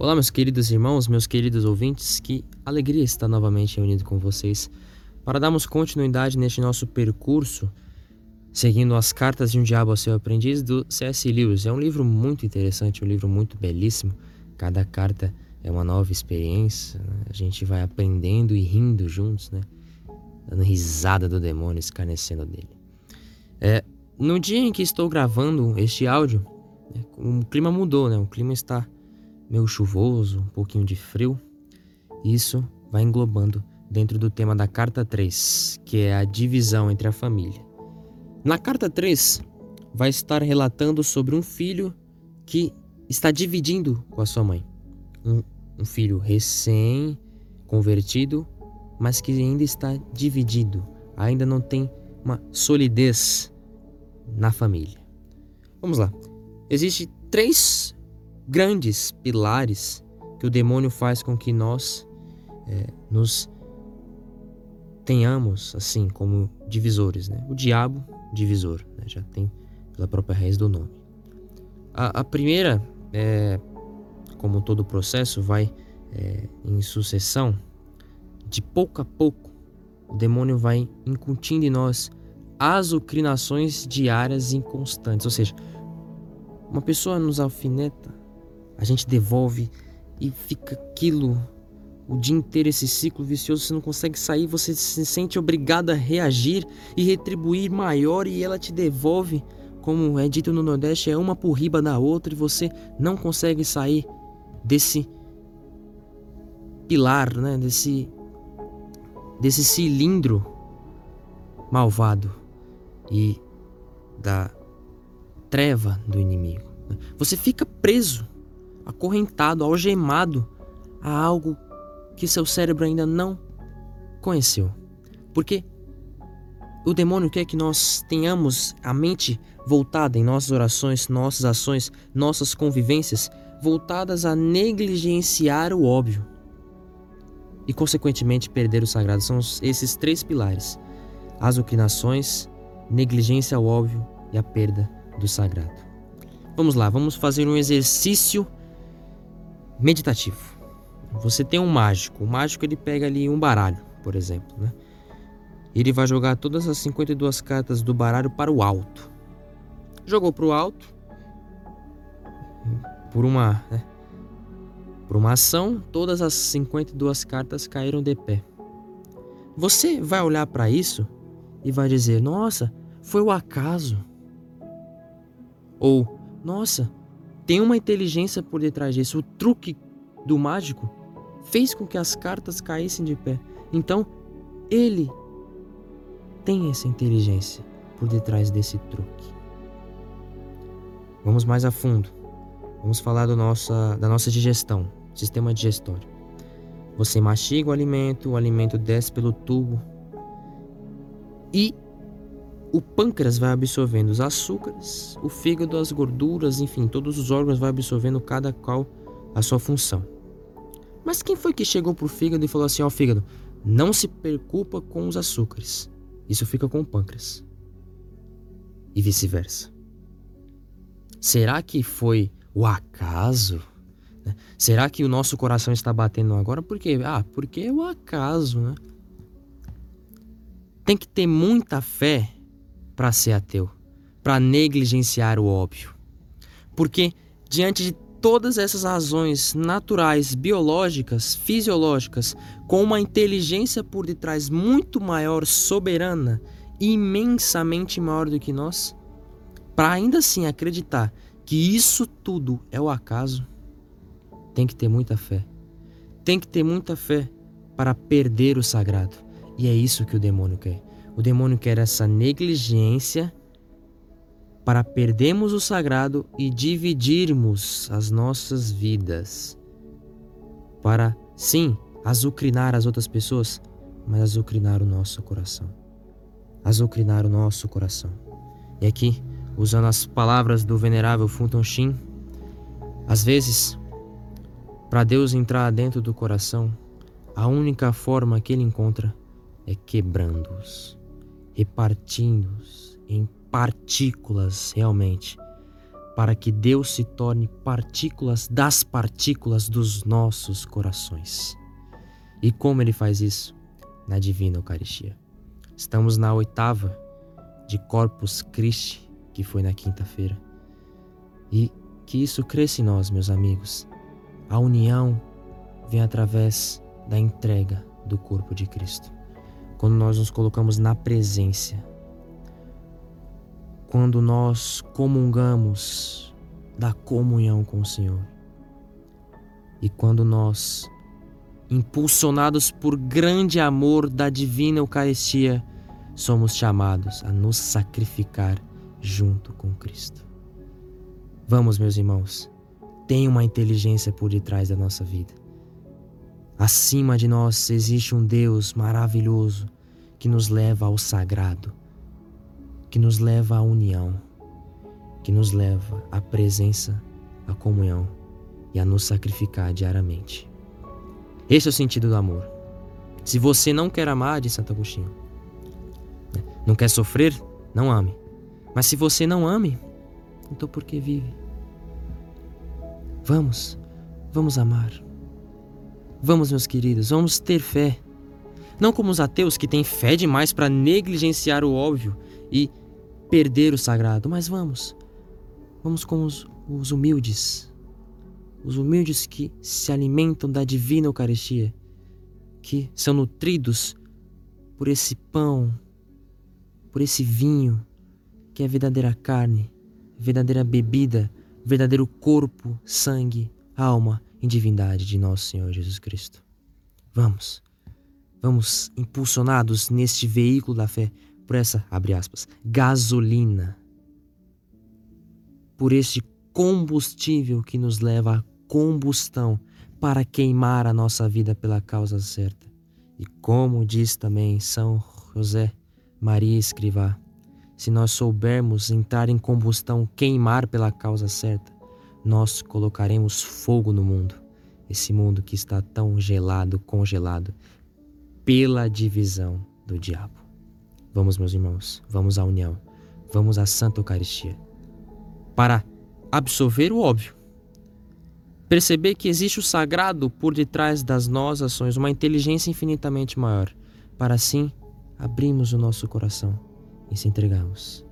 Olá, meus queridos irmãos, meus queridos ouvintes, que alegria estar novamente reunido com vocês para darmos continuidade neste nosso percurso, seguindo as cartas de um diabo ao seu aprendiz do C.S. Lewis. É um livro muito interessante, um livro muito belíssimo. Cada carta é uma nova experiência, né? a gente vai aprendendo e rindo juntos, né? Dando risada do demônio, escarnecendo dele. É, no dia em que estou gravando este áudio, né, o clima mudou, né? O clima está meio chuvoso, um pouquinho de frio. Isso vai englobando dentro do tema da carta 3, que é a divisão entre a família. Na carta 3, vai estar relatando sobre um filho que está dividindo com a sua mãe. Um, um filho recém-convertido, mas que ainda está dividido, ainda não tem uma solidez na família. Vamos lá. Existem três grandes pilares que o demônio faz com que nós é, nos tenhamos assim como divisores, né? O diabo divisor, né? já tem pela própria raiz do nome. A, a primeira, é, como todo processo, vai é, em sucessão. De pouco a pouco, o demônio vai incutindo em nós azucrinações diárias inconstantes. Ou seja, uma pessoa nos alfineta, a gente devolve e fica aquilo o dia inteiro esse ciclo vicioso, você não consegue sair, você se sente obrigado a reagir e retribuir maior e ela te devolve, como é dito no Nordeste, é uma por riba da outra e você não consegue sair desse pilar, né, desse desse cilindro malvado e da treva do inimigo. Você fica preso acorrentado, algemado a algo que seu cérebro ainda não conheceu. Porque o demônio quer que nós tenhamos a mente voltada em nossas orações, nossas ações, nossas convivências voltadas a negligenciar o óbvio e, consequentemente, perder o sagrado. São esses três pilares: as oclinações, negligência ao óbvio e a perda do sagrado. Vamos lá, vamos fazer um exercício meditativo. Você tem um mágico. O mágico ele pega ali um baralho, por exemplo, né? Ele vai jogar todas as 52 cartas do baralho para o alto. Jogou para o alto. Por uma, né? Por uma ação, todas as 52 cartas caíram de pé. Você vai olhar para isso e vai dizer: "Nossa, foi o acaso". Ou: "Nossa, tem uma inteligência por detrás disso. O truque do mágico fez com que as cartas caíssem de pé. Então, ele tem essa inteligência por detrás desse truque. Vamos mais a fundo. Vamos falar nossa, da nossa digestão, sistema digestório. Você mastiga o alimento, o alimento desce pelo tubo e o pâncreas vai absorvendo os açúcares, o fígado as gorduras, enfim, todos os órgãos vai absorvendo cada qual a sua função. Mas quem foi que chegou pro fígado e falou assim: "Ó, oh, fígado, não se preocupa com os açúcares. Isso fica com o pâncreas." E vice-versa. Será que foi o acaso? Né? Será que o nosso coração está batendo agora? Por quê? Ah, porque é o acaso, né? Tem que ter muita fé para ser ateu, para negligenciar o óbvio. Porque diante de todas essas razões naturais, biológicas, fisiológicas, com uma inteligência por detrás muito maior, soberana, imensamente maior do que nós, para ainda assim acreditar que isso tudo é o acaso, tem que ter muita fé. Tem que ter muita fé para perder o sagrado. E é isso que o demônio quer. O demônio quer essa negligência para perdermos o sagrado e dividirmos as nossas vidas. Para, sim, azucrinar as outras pessoas, mas azucrinar o nosso coração. Azucrinar o nosso coração. E aqui, usando as palavras do venerável Funton Shin, às vezes, para Deus entrar dentro do coração, a única forma que ele encontra é quebrando-os repartindo-os em partículas realmente, para que Deus se torne partículas das partículas dos nossos corações. E como ele faz isso? Na divina Eucaristia. Estamos na oitava de Corpus Christi, que foi na quinta-feira. E que isso cresça em nós, meus amigos. A união vem através da entrega do corpo de Cristo. Quando nós nos colocamos na presença, quando nós comungamos da comunhão com o Senhor, e quando nós, impulsionados por grande amor da divina Eucaristia, somos chamados a nos sacrificar junto com Cristo. Vamos, meus irmãos, tem uma inteligência por detrás da nossa vida. Acima de nós existe um Deus maravilhoso que nos leva ao sagrado, que nos leva à união, que nos leva à presença, à comunhão e a nos sacrificar diariamente. Esse é o sentido do amor. Se você não quer amar, de Santo Agostinho, né, não quer sofrer, não ame. Mas se você não ame, então por que vive? Vamos, vamos amar. Vamos, meus queridos, vamos ter fé. Não como os ateus que têm fé demais para negligenciar o óbvio e perder o sagrado, mas vamos. Vamos como os, os humildes. Os humildes que se alimentam da divina Eucaristia, que são nutridos por esse pão, por esse vinho, que é a verdadeira carne, verdadeira bebida, verdadeiro corpo, sangue, alma em divindade de nosso Senhor Jesus Cristo. Vamos, vamos impulsionados neste veículo da fé por essa, abre aspas, gasolina, por este combustível que nos leva à combustão para queimar a nossa vida pela causa certa. E como diz também São José Maria Escrivá, se nós soubermos entrar em combustão, queimar pela causa certa, nós colocaremos fogo no mundo, esse mundo que está tão gelado, congelado, pela divisão do diabo. Vamos, meus irmãos, vamos à união, vamos à Santa Eucaristia, para absorver o óbvio, perceber que existe o sagrado por detrás das nossas ações, uma inteligência infinitamente maior, para assim abrirmos o nosso coração e se entregarmos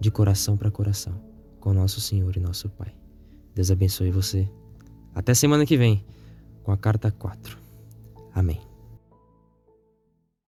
de coração para coração com nosso Senhor e nosso Pai. Deus abençoe você. Até semana que vem com a carta 4. Amém.